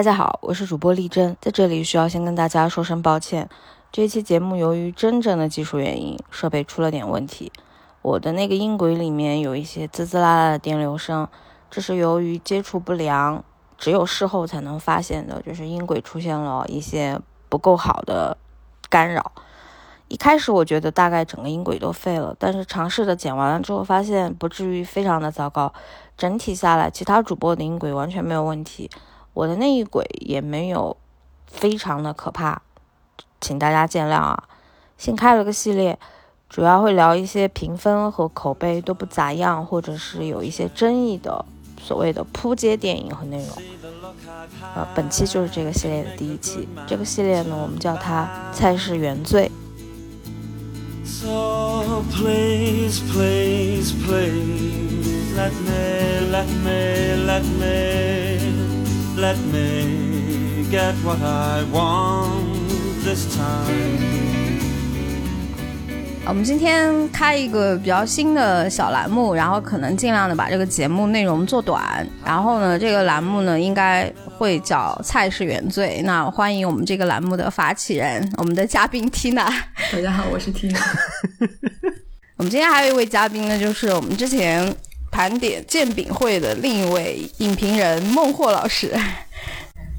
大家好，我是主播丽珍，在这里需要先跟大家说声抱歉，这一期节目由于真正的技术原因，设备出了点问题，我的那个音轨里面有一些滋滋啦啦的电流声，这是由于接触不良，只有事后才能发现的，就是音轨出现了一些不够好的干扰。一开始我觉得大概整个音轨都废了，但是尝试着剪完了之后，发现不至于非常的糟糕，整体下来其他主播的音轨完全没有问题。我的那一轨也没有非常的可怕，请大家见谅啊。新开了个系列，主要会聊一些评分和口碑都不咋样，或者是有一些争议的所谓的扑街电影和内容。呃，本期就是这个系列的第一期。这个系列呢，我们叫它《菜式原罪》。let me let me Let me get what I want this time. 我们今天开一个比较新的小栏目，然后可能尽量的把这个节目内容做短。然后呢，这个栏目呢应该会叫“菜是原罪”。那欢迎我们这个栏目的发起人，我们的嘉宾 Tina。大家好，我是 Tina。我们今天还有一位嘉宾呢，就是我们之前。盘点鉴饼会的另一位影评人孟获老师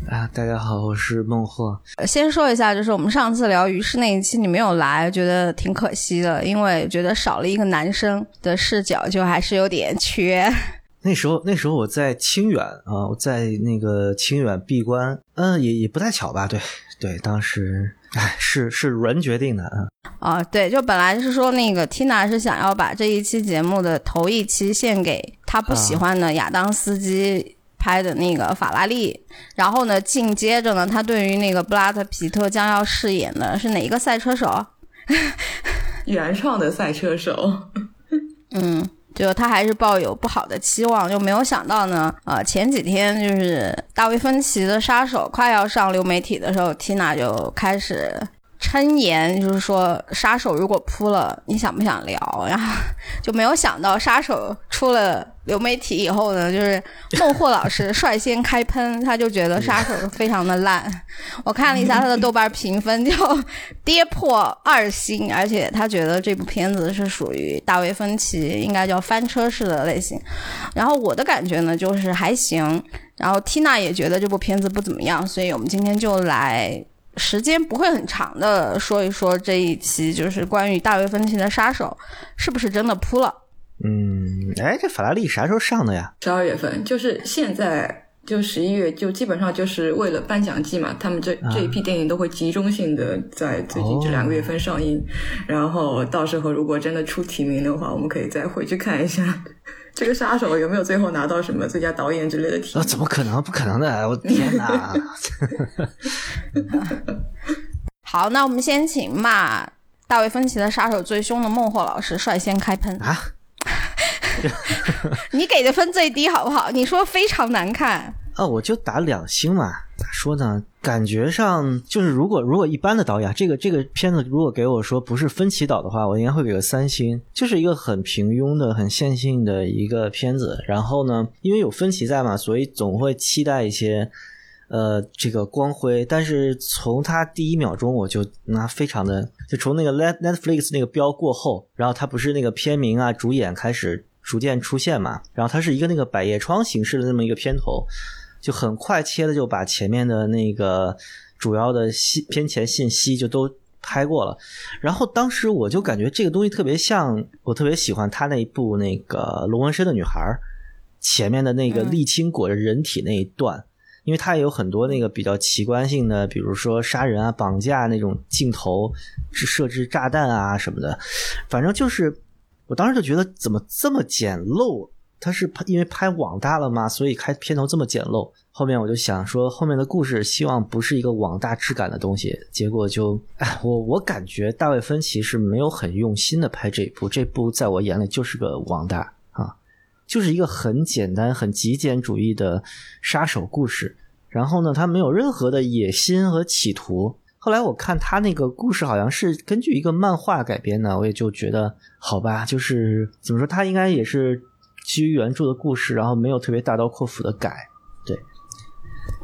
啊，大家好，我是孟获。先说一下，就是我们上次聊于适那一期你没有来，觉得挺可惜的，因为觉得少了一个男生的视角，就还是有点缺。那时候，那时候我在清远啊，我在那个清远闭关，嗯，也也不太巧吧？对对，当时。哎，是是人决定的啊！啊，对，就本来是说那个 Tina 是想要把这一期节目的头一期献给他不喜欢的亚当斯基拍的那个法拉利，然后呢，紧接着呢，他对于那个布拉德皮特将要饰演的是哪一个赛车手？原创的赛车手。嗯。就他还是抱有不好的期望，就没有想到呢。呃，前几天就是大卫芬奇的杀手快要上流媒体的时候缇娜就开始。称言就是说，杀手如果扑了，你想不想聊？然后就没有想到，杀手出了流媒体以后呢，就是孟获老师率先开喷，他就觉得杀手非常的烂。我看了一下他的豆瓣评分，就跌破二星，而且他觉得这部片子是属于大卫芬奇应该叫翻车式的类型。然后我的感觉呢，就是还行。然后 Tina 也觉得这部片子不怎么样，所以我们今天就来。时间不会很长的，说一说这一期就是关于大卫芬奇的杀手是不是真的扑了？嗯，哎，这法拉利啥时候上的呀？十二月份，就是现在，就十一月，就基本上就是为了颁奖季嘛，他们这这一批电影都会集中性的在最近这两个月份上映，然后到时候如果真的出提名的话，我们可以再回去看一下。这个杀手有没有最后拿到什么最佳导演之类的提名？那怎么可能？不可能的！我 天哪！好，那我们先请骂大卫芬奇的杀手最凶的孟获老师率先开喷啊！你给的分最低好不好？你说非常难看啊，我就打两星嘛。咋说呢？感觉上就是，如果如果一般的导演，这个这个片子如果给我说不是分歧导的话，我应该会给个三星，就是一个很平庸的、很线性的一个片子。然后呢，因为有分歧在嘛，所以总会期待一些呃这个光辉。但是从他第一秒钟我就那非常的，就从那个 Net Netflix 那个标过后，然后他不是那个片名啊、主演开始逐渐出现嘛，然后它是一个那个百叶窗形式的那么一个片头。就很快切的就把前面的那个主要的信片前信息就都拍过了，然后当时我就感觉这个东西特别像，我特别喜欢他那一部那个龙纹身的女孩前面的那个沥青裹着人体那一段，因为它也有很多那个比较奇观性的，比如说杀人啊、绑架那种镜头，是设置炸弹啊什么的，反正就是我当时就觉得怎么这么简陋。他是因为拍网大了吗？所以开片头这么简陋。后面我就想说，后面的故事希望不是一个网大质感的东西。结果就，哎，我我感觉大卫芬奇是没有很用心的拍这一部，这部在我眼里就是个网大啊，就是一个很简单、很极简主义的杀手故事。然后呢，他没有任何的野心和企图。后来我看他那个故事好像是根据一个漫画改编的，我也就觉得好吧，就是怎么说，他应该也是。基于原著的故事，然后没有特别大刀阔斧的改，对。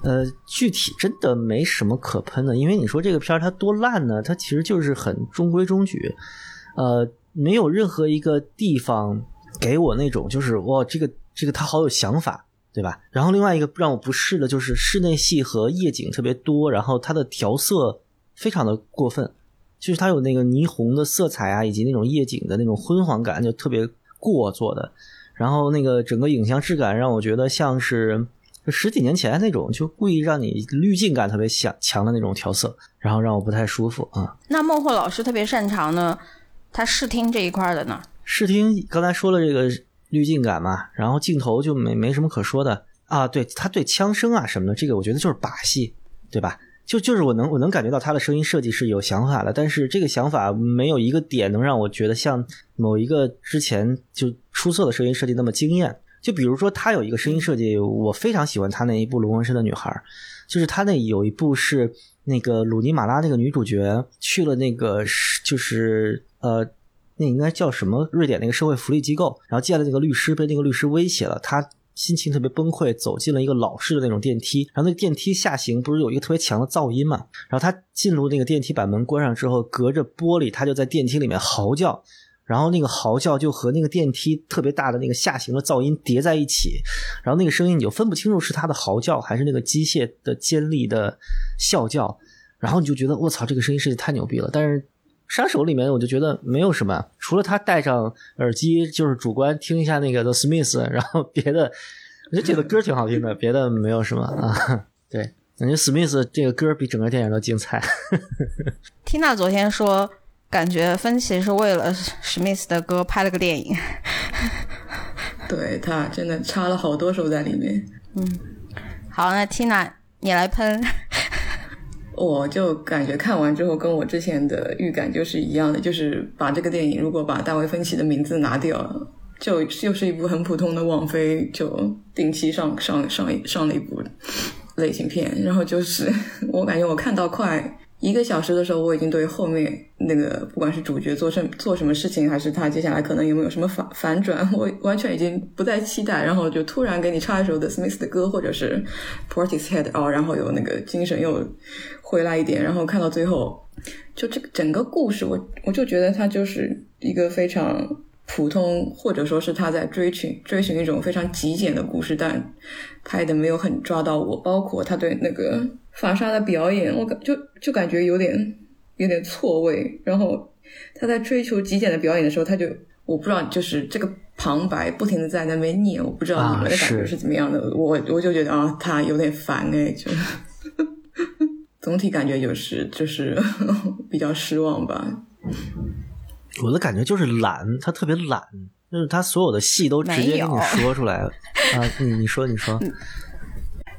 呃，具体真的没什么可喷的，因为你说这个片儿它多烂呢？它其实就是很中规中矩，呃，没有任何一个地方给我那种就是哇，这个这个他好有想法，对吧？然后另外一个让我不适的就是室内戏和夜景特别多，然后它的调色非常的过分，就是它有那个霓虹的色彩啊，以及那种夜景的那种昏黄感，就特别过做的。然后那个整个影像质感让我觉得像是。十几年前那种，就故意让你滤镜感特别强强的那种调色，然后让我不太舒服啊。那孟获老师特别擅长呢，他视听这一块的呢？视听刚才说了这个滤镜感嘛，然后镜头就没没什么可说的啊。对他对枪声啊什么的，这个我觉得就是把戏，对吧？就就是我能我能感觉到他的声音设计是有想法的，但是这个想法没有一个点能让我觉得像某一个之前就出色的声音设计那么惊艳。就比如说，他有一个声音设计，我非常喜欢他那一部《龙纹身的女孩》，就是他那有一部是那个鲁尼马拉那个女主角去了那个就是呃，那应该叫什么瑞典那个社会福利机构，然后见了那个律师，被那个律师威胁了，他心情特别崩溃，走进了一个老式的那种电梯，然后那个电梯下行不是有一个特别强的噪音嘛，然后他进入那个电梯，把门关上之后，隔着玻璃，他就在电梯里面嚎叫。然后那个嚎叫就和那个电梯特别大的那个下行的噪音叠在一起，然后那个声音你就分不清楚是他的嚎叫还是那个机械的尖利的啸叫，然后你就觉得我操，这个声音设计太牛逼了。但是杀手里面我就觉得没有什么，除了他戴上耳机就是主观听一下那个 The Smiths，然后别的我就觉得这个歌挺好听的，别的没有什么啊。对，感觉 Smiths 这个歌比整个电影都精彩。Tina 昨天说。感觉芬奇是为了史密斯的歌拍了个电影，对他真的插了好多首在里面。嗯，好，那 Tina 你来喷。我就感觉看完之后跟我之前的预感就是一样的，就是把这个电影如果把大卫芬奇的名字拿掉，就就是一部很普通的网飞就定期上上上上了一部类型片，然后就是 我感觉我看到快。一个小时的时候，我已经对后面那个不管是主角做什做什么事情，还是他接下来可能有没有什么反反转，我完全已经不再期待。然后就突然给你插一首 The Smiths 的歌，或者是 Portishead 哦，然后有那个精神又回来一点。然后看到最后，就这个整个故事，我我就觉得它就是一个非常。普通，或者说是他在追寻追寻一种非常极简的故事，但拍的没有很抓到我。包括他对那个法沙的表演，我感就就感觉有点有点错位。然后他在追求极简的表演的时候，他就我不知道，就是这个旁白不停的在那边念，我不知道你们的感觉是怎么样的。我我就觉得啊，他有点烦哎，就 总体感觉就是就是 比较失望吧。我的感觉就是懒，他特别懒，就是他所有的戏都直接跟你说出来了 啊！你你说你说，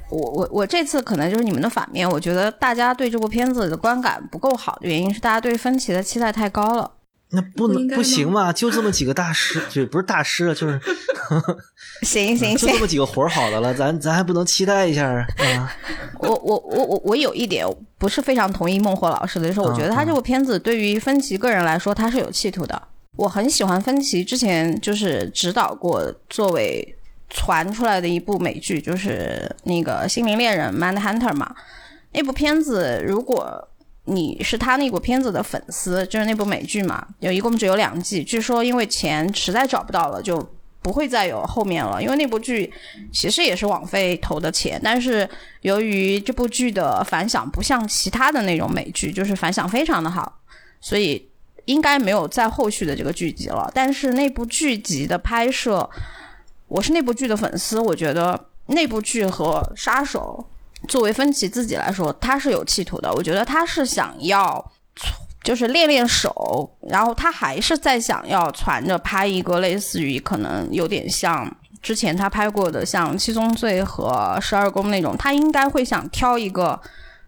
我我我这次可能就是你们的反面，我觉得大家对这部片子的观感不够好的原因是大家对分歧的期待太高了。那不能不行嘛？就这么几个大师，就不是大师了，就是 行行行，就这么几个活好的了，咱咱还不能期待一下啊？我我我我我有一点不是非常同意孟获老师的，就是我觉得他这部片子对于分歧个人来说，他是有企图的。我很喜欢芬奇之前就是指导过作为传出来的一部美剧，就是那个《心灵猎人》（Man Hunter） 嘛，那部片子如果。你是他那部片子的粉丝，就是那部美剧嘛，有一共只有两季，据说因为钱实在找不到了，就不会再有后面了。因为那部剧其实也是网飞投的钱，但是由于这部剧的反响不像其他的那种美剧，就是反响非常的好，所以应该没有再后续的这个剧集了。但是那部剧集的拍摄，我是那部剧的粉丝，我觉得那部剧和杀手。作为芬奇自己来说，他是有企图的。我觉得他是想要，就是练练手，然后他还是在想要攒着拍一个类似于可能有点像之前他拍过的像《七宗罪》和《十二宫》那种，他应该会想挑一个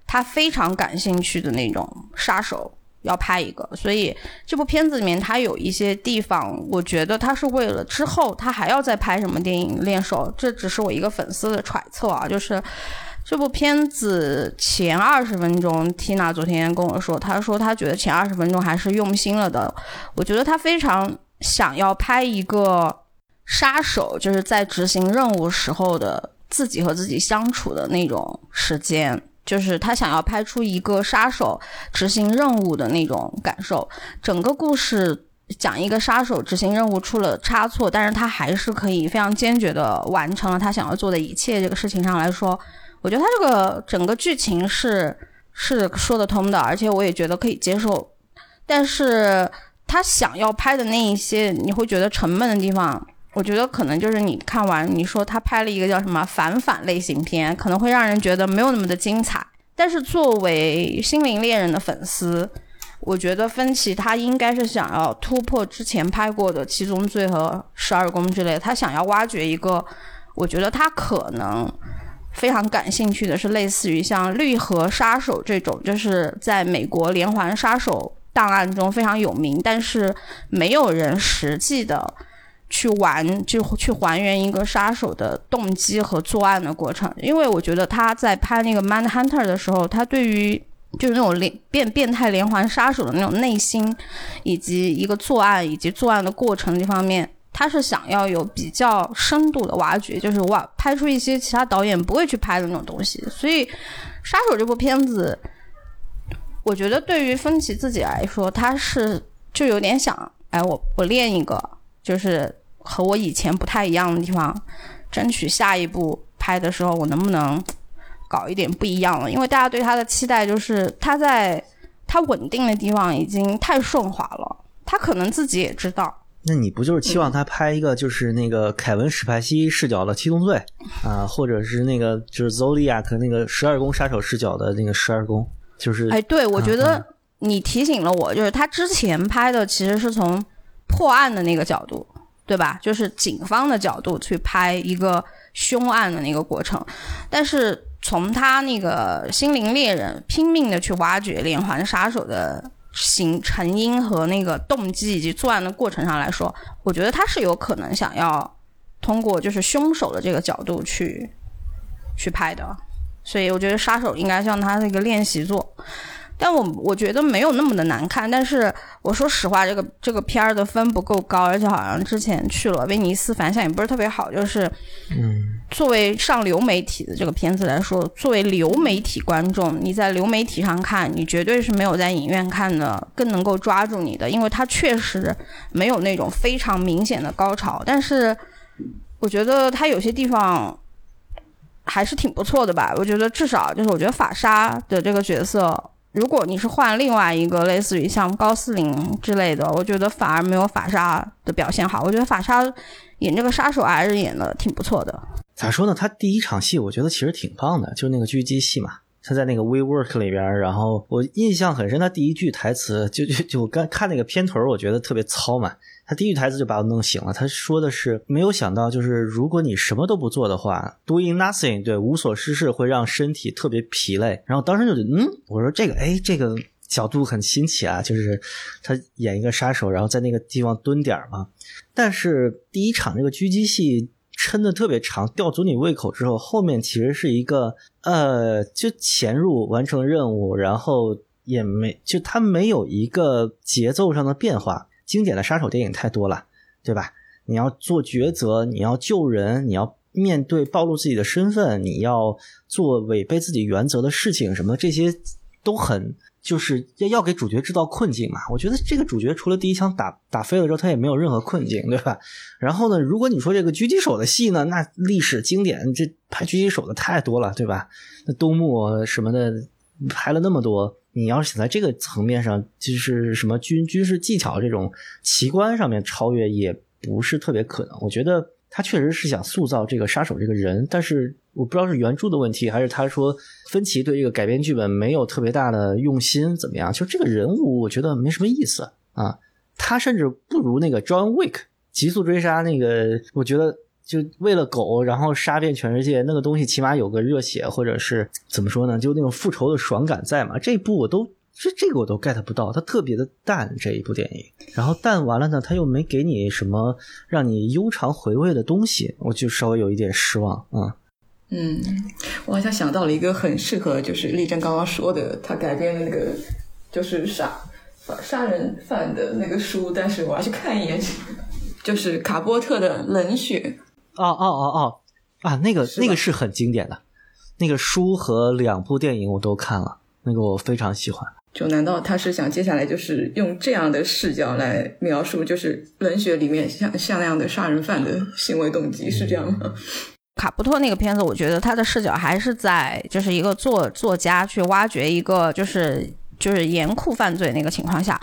他非常感兴趣的那种杀手要拍一个。所以这部片子里面他有一些地方，我觉得他是为了之后他还要再拍什么电影练手。这只是我一个粉丝的揣测啊，就是。这部片子前二十分钟，Tina 昨天跟我说，她说她觉得前二十分钟还是用心了的。我觉得她非常想要拍一个杀手，就是在执行任务时候的自己和自己相处的那种时间，就是他想要拍出一个杀手执行任务的那种感受。整个故事讲一个杀手执行任务出了差错，但是他还是可以非常坚决的完成了他想要做的一切。这个事情上来说，我觉得他这个整个剧情是是说得通的，而且我也觉得可以接受。但是他想要拍的那一些，你会觉得沉闷的地方。我觉得可能就是你看完，你说他拍了一个叫什么反反类型片，可能会让人觉得没有那么的精彩。但是作为《心灵猎人》的粉丝，我觉得芬奇他应该是想要突破之前拍过的《七宗罪》和《十二宫》之类，他想要挖掘一个，我觉得他可能非常感兴趣的是类似于像《绿河杀手》这种，就是在美国连环杀手档案中非常有名，但是没有人实际的。去玩就去还原一个杀手的动机和作案的过程，因为我觉得他在拍那个《Man Hunter》的时候，他对于就是那种连变变态连环杀手的那种内心，以及一个作案以及作案的过程这方面，他是想要有比较深度的挖掘，就是挖拍出一些其他导演不会去拍的那种东西。所以，《杀手》这部片子，我觉得对于芬奇自己来说，他是就有点想，哎，我我练一个，就是。和我以前不太一样的地方，争取下一部拍的时候，我能不能搞一点不一样了？因为大家对他的期待就是他在他稳定的地方已经太顺滑了，他可能自己也知道。那你不就是期望他拍一个就是那个凯文史派西视角的七宗罪啊，或者是那个就是 Zodiac 那个十二宫杀手视角的那个十二宫？就是哎，对，我觉得你提醒了我，就是他之前拍的其实是从破案的那个角度。对吧？就是警方的角度去拍一个凶案的那个过程，但是从他那个心灵猎人拼命的去挖掘连环杀手的形成因和那个动机以及作案的过程上来说，我觉得他是有可能想要通过就是凶手的这个角度去去拍的，所以我觉得杀手应该像他那个练习作。但我我觉得没有那么的难看，但是我说实话，这个这个片儿的分不够高，而且好像之前去了威尼斯，反响也不是特别好。就是，嗯，作为上流媒体的这个片子来说，作为流媒体观众，你在流媒体上看，你绝对是没有在影院看的更能够抓住你的，因为它确实没有那种非常明显的高潮。但是，我觉得它有些地方还是挺不错的吧。我觉得至少就是，我觉得法沙的这个角色。如果你是换另外一个类似于像高斯林之类的，我觉得反而没有法沙的表现好。我觉得法沙演这个杀手还是演的挺不错的。咋说呢？他第一场戏我觉得其实挺棒的，就那个狙击戏嘛。他在那个 WeWork 里边，然后我印象很深，他第一句台词就就就刚看那个片头，我觉得特别糙嘛。他第一句台词就把我弄醒了。他说的是没有想到，就是如果你什么都不做的话，doing nothing，对，无所事事会让身体特别疲累。然后当时就觉得，嗯，我说这个，哎，这个角度很新奇啊，就是他演一个杀手，然后在那个地方蹲点嘛。但是第一场那个狙击戏。撑的特别长，吊足你胃口之后，后面其实是一个呃，就潜入完成任务，然后也没就他没有一个节奏上的变化。经典的杀手电影太多了，对吧？你要做抉择，你要救人，你要面对暴露自己的身份，你要做违背自己原则的事情，什么这些都很。就是要要给主角制造困境嘛？我觉得这个主角除了第一枪打打飞了之后，他也没有任何困境，对吧？然后呢，如果你说这个狙击手的戏呢，那历史经典这拍狙击手的太多了，对吧？那东木什么的拍了那么多，你要是想在这个层面上，就是什么军军事技巧这种奇观上面超越，也不是特别可能。我觉得他确实是想塑造这个杀手这个人，但是。我不知道是原著的问题，还是他说芬奇对这个改编剧本没有特别大的用心，怎么样？就这个人物，我觉得没什么意思啊。他甚至不如那个 John Wick 极速追杀那个，我觉得就为了狗然后杀遍全世界那个东西，起码有个热血，或者是怎么说呢？就那种复仇的爽感在嘛。这一部我都这这个我都 get 不到，它特别的淡这一部电影。然后淡完了呢，他又没给你什么让你悠长回味的东西，我就稍微有一点失望啊。嗯，我好像想到了一个很适合，就是丽珍刚刚说的，他改编的那个就是杀杀人犯的那个书，但是我要去看一眼，就是卡波特的《冷血》。哦哦哦哦，啊，那个那个是很经典的，那个书和两部电影我都看了，那个我非常喜欢。就难道他是想接下来就是用这样的视角来描述，就是冷血里面像像那样的杀人犯的行为动机，是这样吗？卡布托那个片子，我觉得他的视角还是在就是一个作作家去挖掘一个就是就是严酷犯罪那个情况下，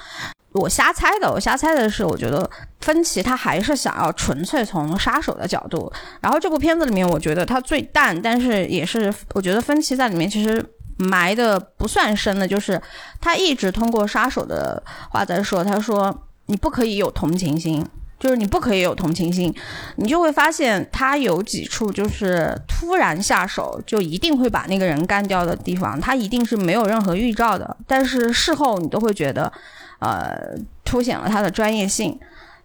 我瞎猜的，我瞎猜的是，我觉得芬奇他还是想要纯粹从杀手的角度，然后这部片子里面，我觉得他最淡，但是也是我觉得芬奇在里面其实埋的不算深的，就是他一直通过杀手的话在说，他说你不可以有同情心。就是你不可以有同情心，你就会发现他有几处就是突然下手就一定会把那个人干掉的地方，他一定是没有任何预兆的，但是事后你都会觉得，呃，凸显了他的专业性。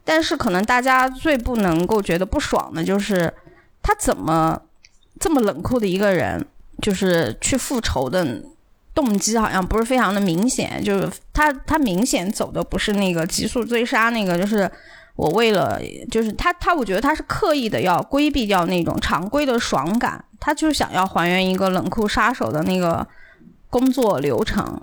但是可能大家最不能够觉得不爽的就是他怎么这么冷酷的一个人，就是去复仇的动机好像不是非常的明显，就是他他明显走的不是那个急速追杀那个，就是。我为了就是他，他我觉得他是刻意的要规避掉那种常规的爽感，他就想要还原一个冷酷杀手的那个工作流程。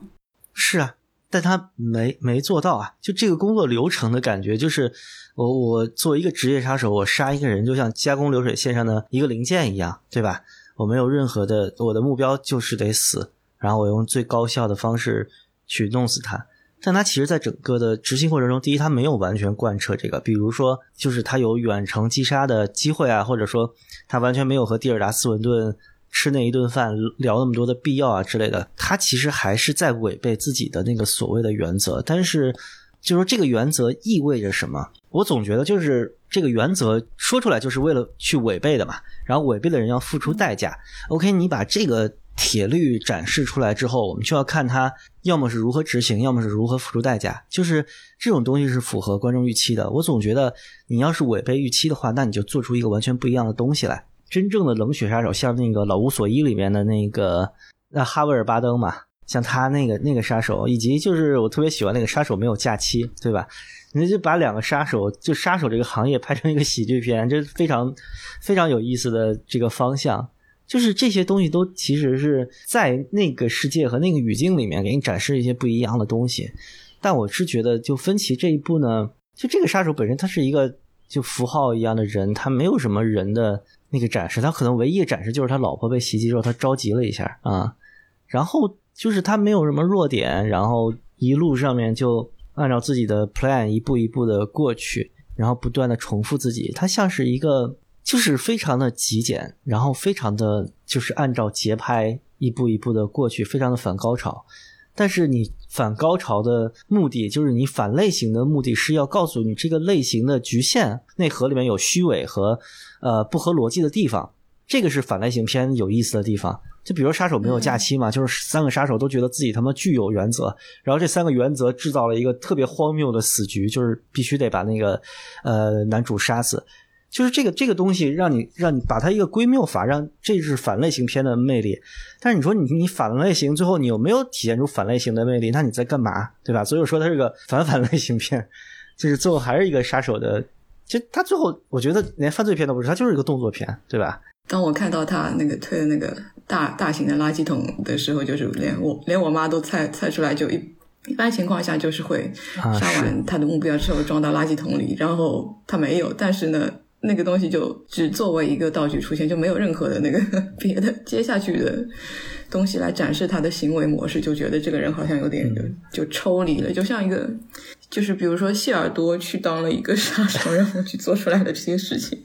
是啊，但他没没做到啊！就这个工作流程的感觉，就是我我作为一个职业杀手，我杀一个人就像加工流水线上的一个零件一样，对吧？我没有任何的，我的目标就是得死，然后我用最高效的方式去弄死他。但他其实，在整个的执行过程中，第一，他没有完全贯彻这个，比如说，就是他有远程击杀的机会啊，或者说，他完全没有和蒂尔达斯文顿吃那一顿饭聊那么多的必要啊之类的，他其实还是在违背自己的那个所谓的原则。但是，就说这个原则意味着什么？我总觉得就是这个原则说出来就是为了去违背的嘛，然后违背的人要付出代价。OK，你把这个。铁律展示出来之后，我们就要看他要么是如何执行，要么是如何付出代价。就是这种东西是符合观众预期的。我总觉得你要是违背预期的话，那你就做出一个完全不一样的东西来。真正的冷血杀手，像那个《老无所依》里面的那个那哈维尔巴登嘛，像他那个那个杀手，以及就是我特别喜欢那个杀手没有假期，对吧？你就把两个杀手，就杀手这个行业拍成一个喜剧片，这非常非常有意思的这个方向。就是这些东西都其实是在那个世界和那个语境里面给你展示一些不一样的东西，但我是觉得就分歧这一步呢，就这个杀手本身他是一个就符号一样的人，他没有什么人的那个展示，他可能唯一的展示就是他老婆被袭击之后他着急了一下啊，然后就是他没有什么弱点，然后一路上面就按照自己的 plan 一步一步的过去，然后不断的重复自己，他像是一个。就是非常的极简，然后非常的就是按照节拍一步一步的过去，非常的反高潮。但是你反高潮的目的，就是你反类型的目的是要告诉你这个类型的局限内核里面有虚伪和呃不合逻辑的地方。这个是反类型片有意思的地方。就比如杀手没有假期嘛，就是三个杀手都觉得自己他妈具有原则，然后这三个原则制造了一个特别荒谬的死局，就是必须得把那个呃男主杀死。就是这个这个东西，让你让你把它一个归谬法，让这是反类型片的魅力。但是你说你你反类型，最后你有没有体现出反类型的魅力？那你在干嘛？对吧？所以我说它是个反反类型片，就是最后还是一个杀手的。其实他最后我觉得连犯罪片都不是，他就是一个动作片，对吧？当我看到他那个推的那个大大型的垃圾桶的时候，就是连我连我妈都猜猜出来，就一一般情况下就是会杀完他的目标之后装到垃圾桶里，然后他没有，但是呢。那个东西就只作为一个道具出现，就没有任何的那个 别的接下去的东西来展示他的行为模式，就觉得这个人好像有点就抽离了，就像一个就是比如说谢耳朵去当了一个杀手，然后去做出来的这些事情，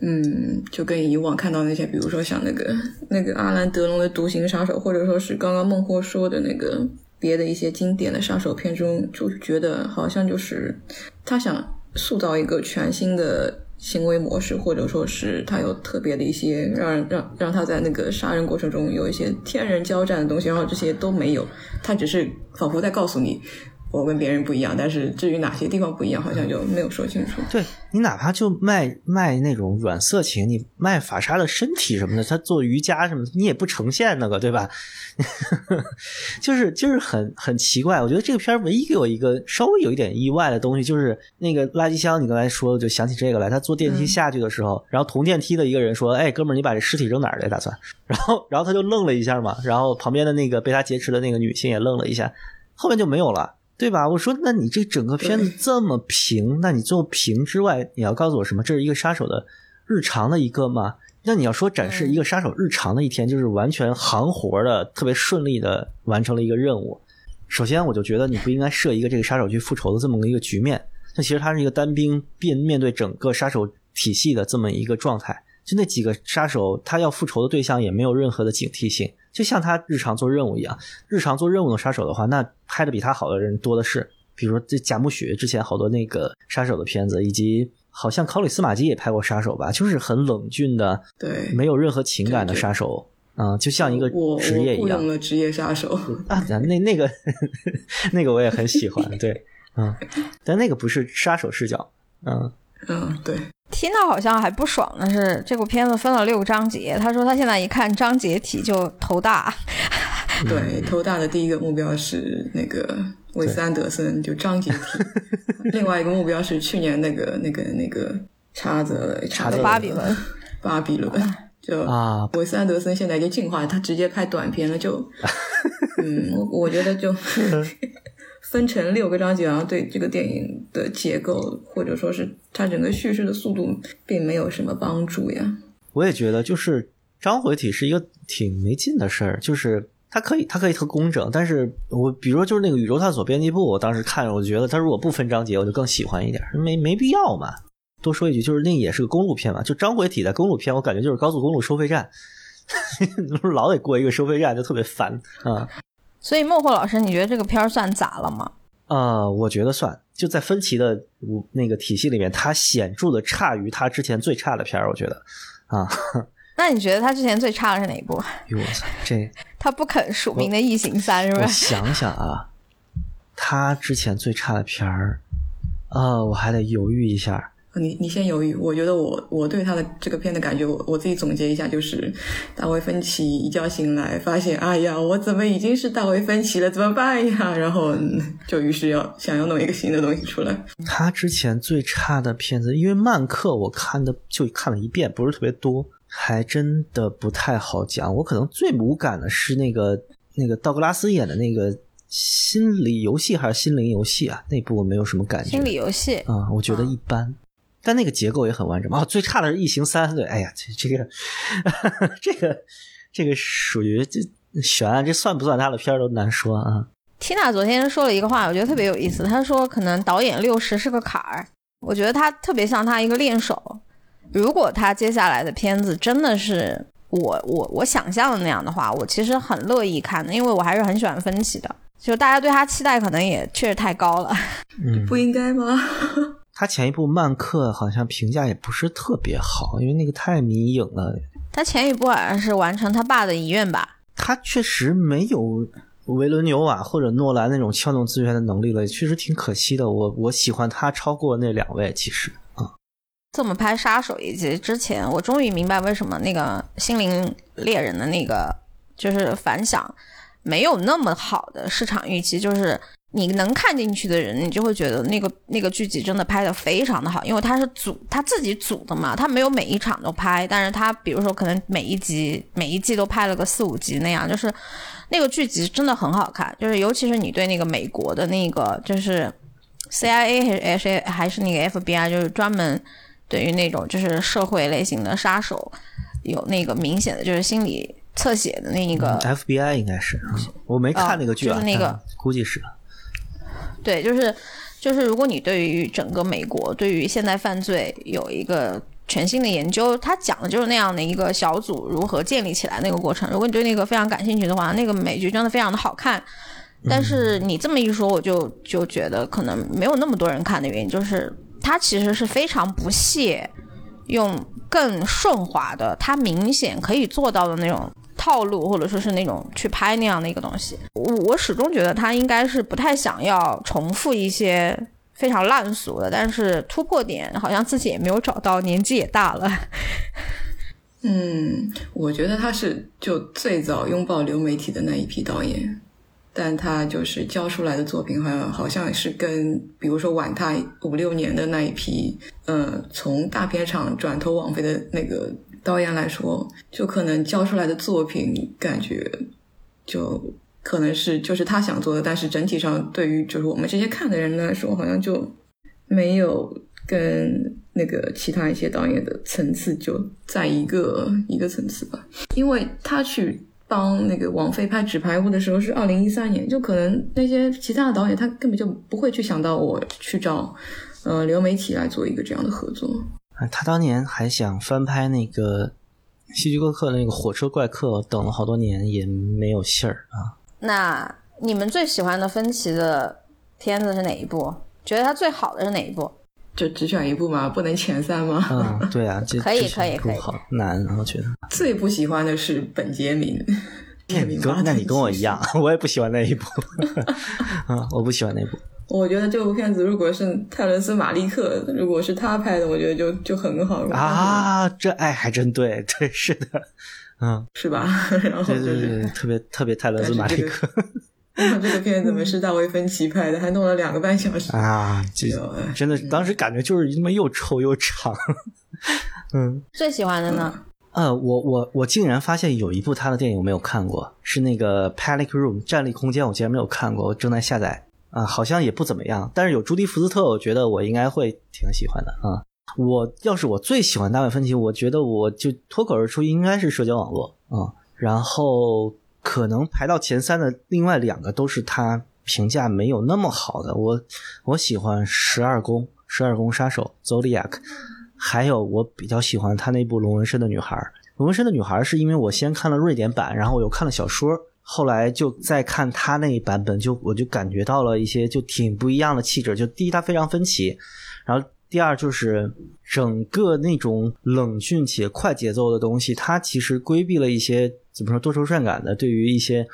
嗯，就跟以往看到那些，比如说像那个那个阿兰德隆的独行杀手，或者说是刚刚孟获说的那个别的一些经典的杀手片中，就觉得好像就是他想。塑造一个全新的行为模式，或者说是他有特别的一些让让让他在那个杀人过程中有一些天人交战的东西，然后这些都没有，他只是仿佛在告诉你，我跟别人不一样，但是至于哪些地方不一样，好像就没有说清楚。对你哪怕就卖卖那种软色情，你卖法沙的身体什么的，他做瑜伽什么，你也不呈现那个，对吧？就是就是很很奇怪。我觉得这个片儿唯一给我一个稍微有一点意外的东西，就是那个垃圾箱。你刚才说，就想起这个来。他坐电梯下去的时候，然后同电梯的一个人说：“哎，哥们儿，你把这尸体扔哪儿去？打算？”然后然后他就愣了一下嘛，然后旁边的那个被他劫持的那个女性也愣了一下，后面就没有了。对吧？我说，那你这整个片子这么平，那你做平之外，你要告诉我什么？这是一个杀手的日常的一个吗？那你要说展示一个杀手日常的一天，就是完全行活的，特别顺利的完成了一个任务。首先，我就觉得你不应该设一个这个杀手去复仇的这么一个局面。那其实他是一个单兵面面对整个杀手体系的这么一个状态。就那几个杀手，他要复仇的对象也没有任何的警惕性。就像他日常做任务一样，日常做任务的杀手的话，那拍的比他好的人多的是。比如说这贾木许之前好多那个杀手的片子，以及好像考里斯马基也拍过杀手吧，就是很冷峻的，对，没有任何情感的杀手，嗯，就像一个职业一样。了职业杀手啊，那那个 那个我也很喜欢，对，嗯，但那个不是杀手视角，嗯嗯，对。Tina 好像还不爽的是，这部片子分了六个章节。他说他现在一看章节体就头大。对，头大的第一个目标是那个韦斯安德森，就章节体。另外一个目标是去年那个那个那个叉子叉子巴比伦，巴比伦就啊，韦斯安德森现在已经进化，他直接拍短片了，就 嗯，我我觉得就。分成六个章节，然后对这个电影的结构，或者说是它整个叙事的速度，并没有什么帮助呀。我也觉得，就是章回体是一个挺没劲的事儿。就是它可以，它可以特工整，但是我比如说就是那个宇宙探索编辑部，我当时看，我就觉得它如果不分章节，我就更喜欢一点，没没必要嘛。多说一句，就是那也是个公路片嘛，就章回体在公路片，我感觉就是高速公路收费站，老得过一个收费站，就特别烦啊。所以，孟获老师，你觉得这个片儿算砸了吗？啊，我觉得算。就在分歧的那个体系里面，它显著的差于它之前最差的片儿。我觉得，啊，那你觉得他之前最差的是哪一部？哟，我操，这 他不肯署名的《异形三》是吧？我想想啊，他之前最差的片儿，啊，我还得犹豫一下。你你先犹豫，我觉得我我对他的这个片的感觉，我我自己总结一下，就是大卫芬奇一觉醒来，发现哎呀，我怎么已经是大卫芬奇了，怎么办呀？然后就于是要想要弄一个新的东西出来。他之前最差的片子，因为曼克我看的就看了一遍，不是特别多，还真的不太好讲。我可能最无感的是那个那个道格拉斯演的那个心理游戏还是心灵游戏啊？那部我没有什么感觉。心理游戏啊，我觉得一般。但那个结构也很完整哦，最差的是《异形三》对，哎呀，这这个 这个这个属于这悬案，这算不算他的片儿都难说啊。Tina 昨天说了一个话，我觉得特别有意思。她说可能导演六十是个坎儿，我觉得他特别像他一个练手。如果他接下来的片子真的是我我我想象的那样的话，我其实很乐意看的，因为我还是很喜欢分歧的。就大家对他期待可能也确实太高了，嗯，不应该吗？他前一部《曼克》好像评价也不是特别好，因为那个太迷影了。他前一部好像是完成他爸的遗愿吧？他确实没有维伦纽瓦或者诺兰那种撬动资源的能力了，确实挺可惜的。我我喜欢他超过那两位，其实啊。这么拍杀手以及之前，我终于明白为什么那个《心灵猎人》的那个就是反响没有那么好的市场预期，就是。你能看进去的人，你就会觉得那个那个剧集真的拍的非常的好，因为他是组他自己组的嘛，他没有每一场都拍，但是他比如说可能每一集每一季都拍了个四五集那样，就是那个剧集真的很好看，就是尤其是你对那个美国的那个就是 CIA 还是还是那个 FBI，就是专门对于那种就是社会类型的杀手有那个明显的就是心理侧写的那一个 FBI 应该是，我没看那个剧啊，就是那个估计是。对，就是，就是，如果你对于整个美国，对于现代犯罪有一个全新的研究，他讲的就是那样的一个小组如何建立起来那个过程。如果你对那个非常感兴趣的话，那个美剧真的非常的好看。但是你这么一说，我就就觉得可能没有那么多人看的原因，就是他其实是非常不屑用更顺滑的，他明显可以做到的那种套路，或者说是那种去拍那样的一个东西。我我始终觉得他应该是不太想要重复一些非常烂俗的，但是突破点好像自己也没有找到，年纪也大了。嗯，我觉得他是就最早拥抱流媒体的那一批导演，但他就是交出来的作品好像好像是跟比如说晚他五六年的那一批，呃，从大片厂转投网飞的那个导演来说，就可能交出来的作品感觉就可能是就是他想做的，但是整体上对于就是我们这些看的人来说，好像就没有跟。那个其他一些导演的层次就在一个一个层次吧，因为他去帮那个王菲拍《纸牌屋》的时候是二零一三年，就可能那些其他的导演他根本就不会去想到我去找呃流媒体来做一个这样的合作。他当年还想翻拍那个希区柯克的那个《火车怪客》，等了好多年也没有信儿啊。那你们最喜欢的芬奇的片子是哪一部？觉得他最好的是哪一部？就只选一部吗？不能前三吗？嗯，对啊，可以可以可以。好难，我觉得最不喜欢的是本杰明。你跟 那你跟我一样，我也不喜欢那一部。嗯，我不喜欢那部。我觉得这部片子如果是泰伦斯·马利克，如果是他拍的，我觉得就就很好。啊，这哎还真对，对是的，嗯，是吧？然后对对对，特别特别泰伦斯·马利克。这个片怎么是大卫芬奇拍的？还弄了两个半小时啊！这真的，当时感觉就是他妈又臭又长。嗯，最喜欢的呢？呃，我我我竟然发现有一部他的电影我没有看过，是那个《Panic Room》站立空间，我竟然没有看过，我正在下载啊，好像也不怎么样。但是有朱迪福斯特，我觉得我应该会挺喜欢的啊。我要是我最喜欢大卫芬奇，我觉得我就脱口而出应该是社交网络啊，然后。可能排到前三的另外两个都是他评价没有那么好的。我我喜欢十二宫，十二宫杀手 Zodiac，还有我比较喜欢他那部龙纹身的女孩。龙纹身的女孩是因为我先看了瑞典版，然后我又看了小说，后来就再看他那一版本，就我就感觉到了一些就挺不一样的气质。就第一，它非常分歧，然后。第二就是整个那种冷峻且快节奏的东西，它其实规避了一些怎么说多愁善感的，对于一些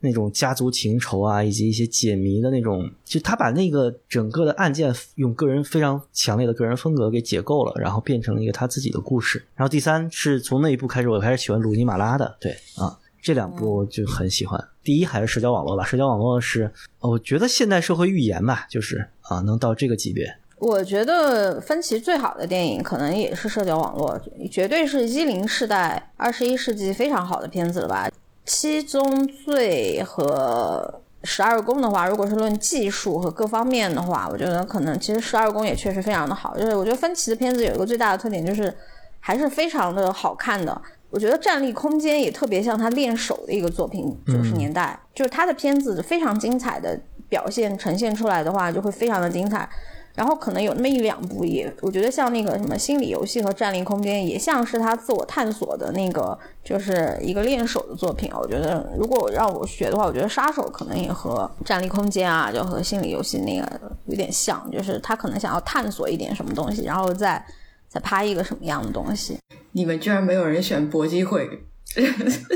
那种家族情仇啊，以及一些解谜的那种，就他把那个整个的案件用个人非常强烈的个人风格给解构了，然后变成了一个他自己的故事。然后第三是从那一部开始，我开始喜欢鲁尼马拉的，对啊，这两部就很喜欢。第一还是社交网络吧，社交网络是我觉得现代社会预言吧，就是啊能到这个级别。我觉得芬奇最好的电影可能也是社交网络，绝对是一零世代、二十一世纪非常好的片子了吧？七宗罪和十二宫的话，如果是论技术和各方面的话，我觉得可能其实十二宫也确实非常的好。就是我觉得芬奇的片子有一个最大的特点，就是还是非常的好看的。我觉得站立空间也特别像他练手的一个作品，九十年代就是他的片子非常精彩的表现呈现出来的话，就会非常的精彩。然后可能有那么一两部也，我觉得像那个什么心理游戏和占领空间，也像是他自我探索的那个，就是一个练手的作品。我觉得如果让我学的话，我觉得杀手可能也和占领空间啊，就和心理游戏那个有点像，就是他可能想要探索一点什么东西，然后再再拍一个什么样的东西。你们居然没有人选搏击会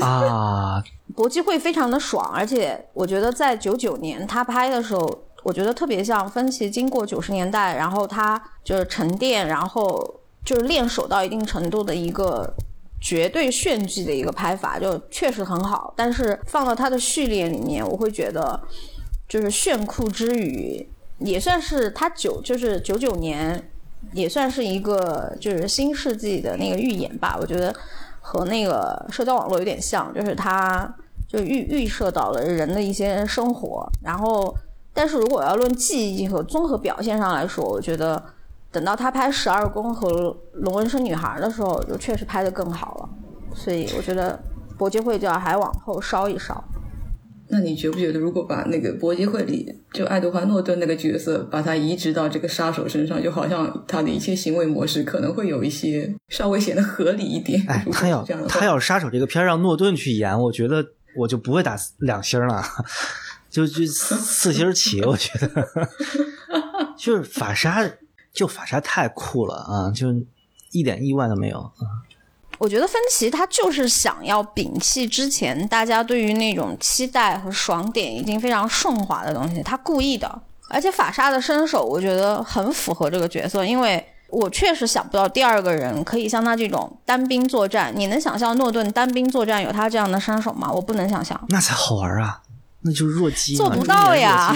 啊？搏击会非常的爽，而且我觉得在九九年他拍的时候。我觉得特别像芬奇，经过九十年代，然后他就是沉淀，然后就是练手到一定程度的一个绝对炫技的一个拍法，就确实很好。但是放到他的序列里面，我会觉得就是炫酷之余，也算是他九就是九九年，也算是一个就是新世纪的那个预言吧。我觉得和那个社交网络有点像，就是他就预预设到了人的一些生活，然后。但是如果要论技艺和综合表现上来说，我觉得等到他拍《十二宫》和《龙纹身女孩》的时候，就确实拍得更好了。所以我觉得《搏击会》就要还往后稍一稍。那你觉不觉得，如果把那个《搏击会》里就爱德华诺顿那个角色，把他移植到这个杀手身上，就好像他的一切行为模式可能会有一些稍微显得合理一点？哎，他要他要杀手这个片让诺顿去演，我觉得我就不会打两星了。就就四星起，我觉得 就是法沙，就法沙太酷了啊！就一点意外都没有啊。我觉得芬奇他就是想要摒弃之前大家对于那种期待和爽点已经非常顺滑的东西，他故意的。而且法沙的身手，我觉得很符合这个角色，因为我确实想不到第二个人可以像他这种单兵作战。你能想象诺顿单兵作战有他这样的身手吗？我不能想象。那才好玩啊！那就是弱鸡，做不到呀。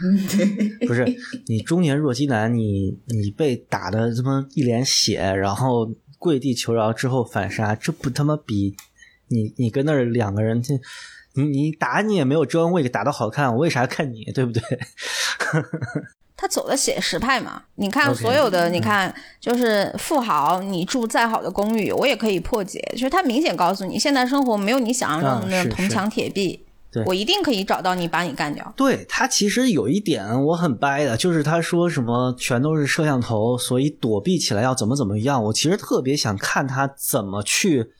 不是你中年弱鸡男，你你被打的这么一脸血，然后跪地求饶之后反杀，这不他妈比你你跟那儿两个人，这你你打你也没有遮恩位打的好看，我为啥看你，对不对？他走的写实派嘛，你看所有的，你看就是富豪，你住再好的公寓，我也可以破解。就是他明显告诉你，现代生活没有你想象中的那种铜墙铁壁。我一定可以找到你，把你干掉。对他其实有一点我很掰的，就是他说什么全都是摄像头，所以躲避起来要怎么怎么样。我其实特别想看他怎么去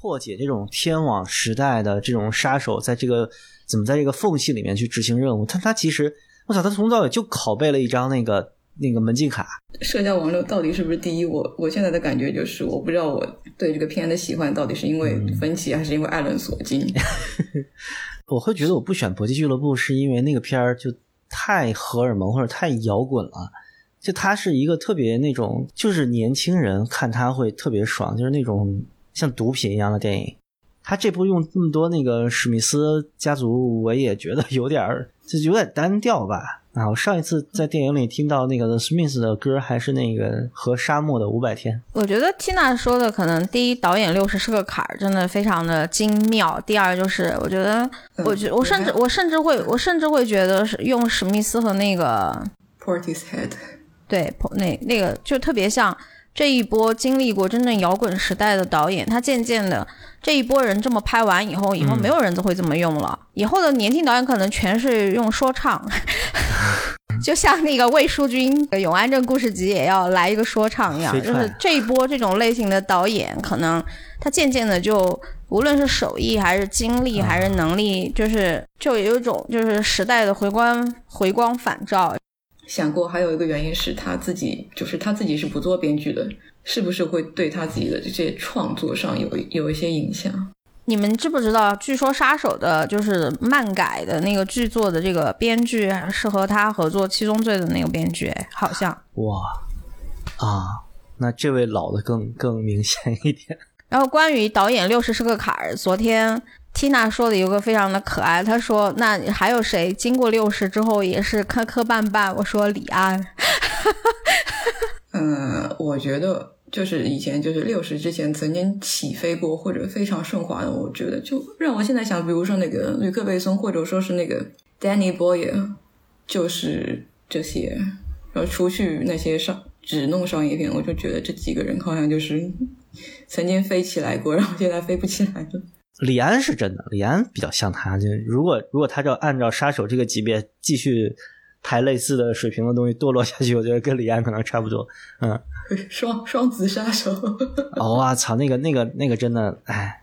破解这种天网时代的这种杀手，在这个怎么在这个缝隙里面去执行任务。但他其实，我操，他从早尾就拷贝了一张那个那个门禁卡。社交网络到底是不是第一？我我现在的感觉就是，我不知道我对这个片的喜欢到底是因为分歧，还是因为艾伦索金。我会觉得我不选搏击俱乐部，是因为那个片儿就太荷尔蒙或者太摇滚了。就它是一个特别那种，就是年轻人看他会特别爽，就是那种像毒品一样的电影。他这部用这么多那个史密斯家族，我也觉得有点儿，就有点单调吧。啊，我上一次在电影里听到那个 The Smiths 的歌，还是那个《和沙漠的五百天》。我觉得 Tina 说的可能第一，导演六十是个坎儿，真的非常的精妙。第二就是，我觉得，我觉我甚至我甚至会我甚至会觉得是用史密斯和那个 Portishead，对，那那个就特别像。这一波经历过真正摇滚时代的导演，他渐渐的这一波人这么拍完以后，以后没有人都会这么用了。以后的年轻导演可能全是用说唱，就像那个魏书君《永安镇故事集》也要来一个说唱一样。就是这一波这种类型的导演，可能他渐渐的就无论是手艺还是精力还是能力，就是就有一种就是时代的回光回光返照。想过还有一个原因是他自己，就是他自己是不做编剧的，是不是会对他自己的这些创作上有有一些影响？你们知不知道？据说《杀手》的就是漫改的那个剧作的这个编剧是和他合作《七宗罪》的那个编剧，好像哇啊，那这位老的更更明显一点。然后关于导演六十是个坎儿，昨天。Tina 说的有个非常的可爱，她说：“那还有谁经过六十之后也是磕磕绊绊？”我说：“李安。” 嗯，我觉得就是以前就是六十之前曾经起飞过或者非常顺滑的，我觉得就让我现在想，比如说那个吕克贝松，或者说是那个 Danny Boyle，就是这些。然后除去那些商只弄商业片，我就觉得这几个人好像就是曾经飞起来过，然后现在飞不起来了。李安是真的，李安比较像他。就如果如果他要按照杀手这个级别继续拍类似的水平的东西堕落下去，我觉得跟李安可能差不多。嗯，双双子杀手。哦，我操，那个那个那个真的，哎，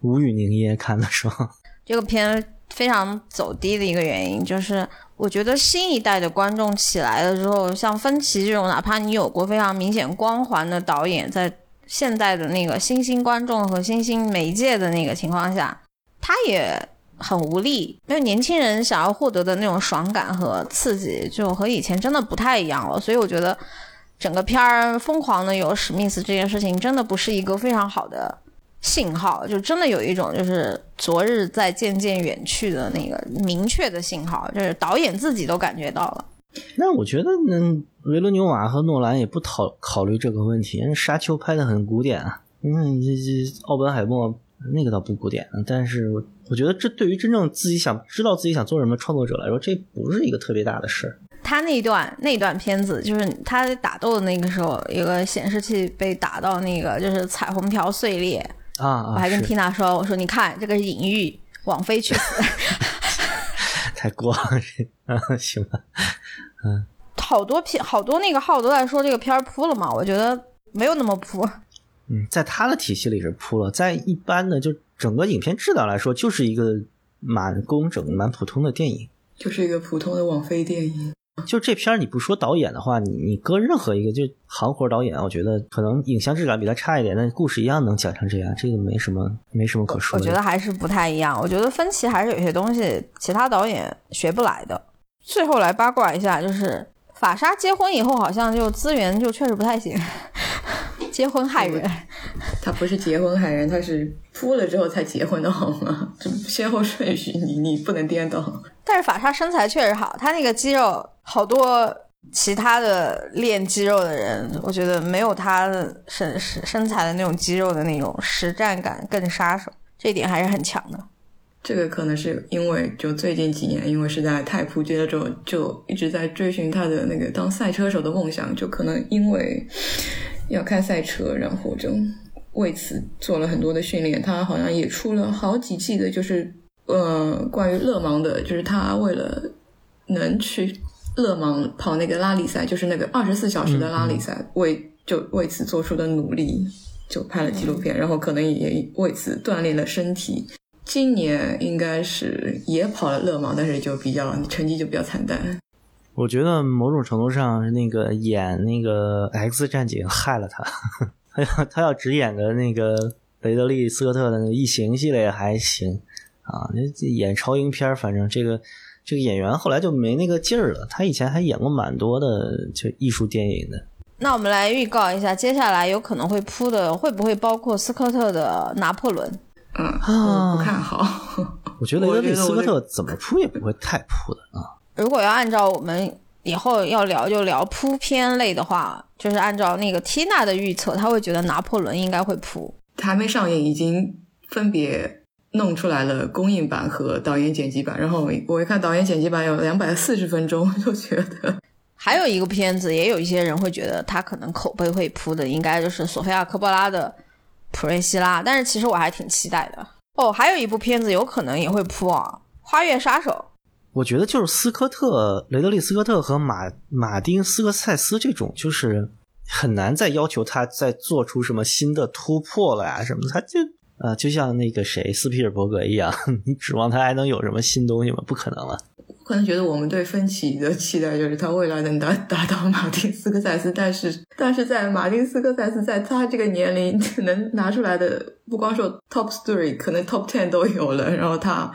无语凝噎，看的时候。这个片非常走低的一个原因，就是我觉得新一代的观众起来了之后，像芬奇这种，哪怕你有过非常明显光环的导演，在。现在的那个新兴观众和新兴媒介的那个情况下，他也很无力，因为年轻人想要获得的那种爽感和刺激，就和以前真的不太一样了。所以我觉得整个片儿疯狂的有史密斯这件事情，真的不是一个非常好的信号，就真的有一种就是昨日在渐渐远去的那个明确的信号，就是导演自己都感觉到了。那我觉得，嗯，维伦纽瓦和诺兰也不讨考虑这个问题。人沙丘拍的很古典啊，嗯，这这奥本海默那个倒不古典，但是我我觉得这对于真正自己想知道自己想做什么创作者来说，这不是一个特别大的事儿。他那段那段片子，就是他打斗的那个时候，有个显示器被打到那个就是彩虹条碎裂啊！我还跟缇娜说，我说你看这个隐喻，网飞去死，太过了，啊，行吧。嗯，好多片好多那个号都在说这个片儿扑了嘛，我觉得没有那么扑。嗯，在他的体系里是扑了，在一般的就整个影片质量来说，就是一个蛮工整、蛮普通的电影，就是一个普通的网飞电影。就这片儿你不说导演的话，你你搁任何一个就行活导演，我觉得可能影像质感比他差一点，但故事一样能讲成这样，这个没什么没什么可说的。我觉得还是不太一样，我觉得分歧还是有些东西其他导演学不来的。最后来八卦一下，就是法沙结婚以后好像就资源就确实不太行，结婚害人。他不是结婚害人，他是扑了之后才结婚的好吗？这先后顺序你你不能颠倒。但是法沙身材确实好，他那个肌肉好多其他的练肌肉的人，我觉得没有他身身身材的那种肌肉的那种实战感更杀手，这点还是很强的。这个可能是因为就最近几年，因为实在太扑街了之后，就一直在追寻他的那个当赛车手的梦想，就可能因为要开赛车，然后就为此做了很多的训练。他好像也出了好几季的，就是。呃，关于勒芒的，就是他为了能去勒芒跑那个拉力赛，就是那个二十四小时的拉力赛，为就为此做出的努力，就拍了纪录片，然后可能也为此锻炼了身体。今年应该是也跑了勒芒，但是就比较成绩就比较惨淡。我觉得某种程度上，那个演那个 X 战警害了他，他要他要只演个那个雷德利·斯科特的那个异形系列还行。啊，那演超英片反正这个这个演员后来就没那个劲儿了。他以前还演过蛮多的就艺术电影的。那我们来预告一下，接下来有可能会扑的，会不会包括斯科特的拿破仑？嗯啊，不看好。我觉得雷德利·斯科特怎么扑也不会太扑的啊。如果要按照我们以后要聊就聊扑片类的话，就是按照那个缇娜的预测，他会觉得拿破仑应该会扑。还没上映，已经分别。弄出来了公映版和导演剪辑版，然后我一看导演剪辑版有两百四十分钟，就觉得 还有一个片子，也有一些人会觉得他可能口碑会扑的，应该就是索菲亚科波拉的普瑞希拉，但是其实我还挺期待的哦。还有一部片子有可能也会扑啊，《花月杀手》。我觉得就是斯科特、雷德利·斯科特和马马丁·斯科塞斯这种，就是很难再要求他再做出什么新的突破了呀什么的，他就。呃，就像那个谁斯皮尔伯格一样，你指望他还能有什么新东西吗？不可能了。可能觉得我们对芬奇的期待就是他未来能达达到马丁斯科塞斯，但是但是在马丁斯科塞斯在他这个年龄能拿出来的，不光说 top three，可能 top ten 都有了。然后他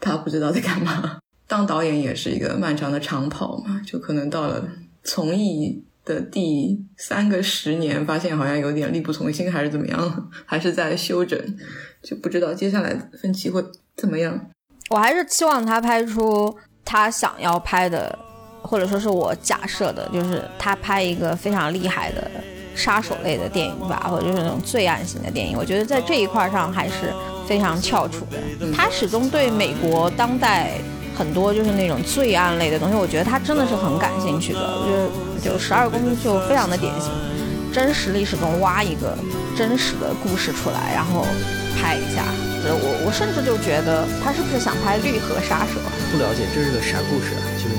他不知道在干嘛。当导演也是一个漫长的长跑嘛，就可能到了从艺。的第三个十年，发现好像有点力不从心，还是怎么样，还是在休整，就不知道接下来芬奇会怎么样。我还是期望他拍出他想要拍的，或者说是我假设的，就是他拍一个非常厉害的杀手类的电影吧，或者就是那种罪案型的电影。我觉得在这一块上还是非常翘楚的。他始终对美国当代。很多就是那种罪案类的东西，我觉得他真的是很感兴趣的。我觉得就十二宫就非常的典型，真实历史中挖一个真实的故事出来，然后拍一下。我我甚至就觉得他是不是想拍绿河杀手？不了解这是个啥故事啊？就是。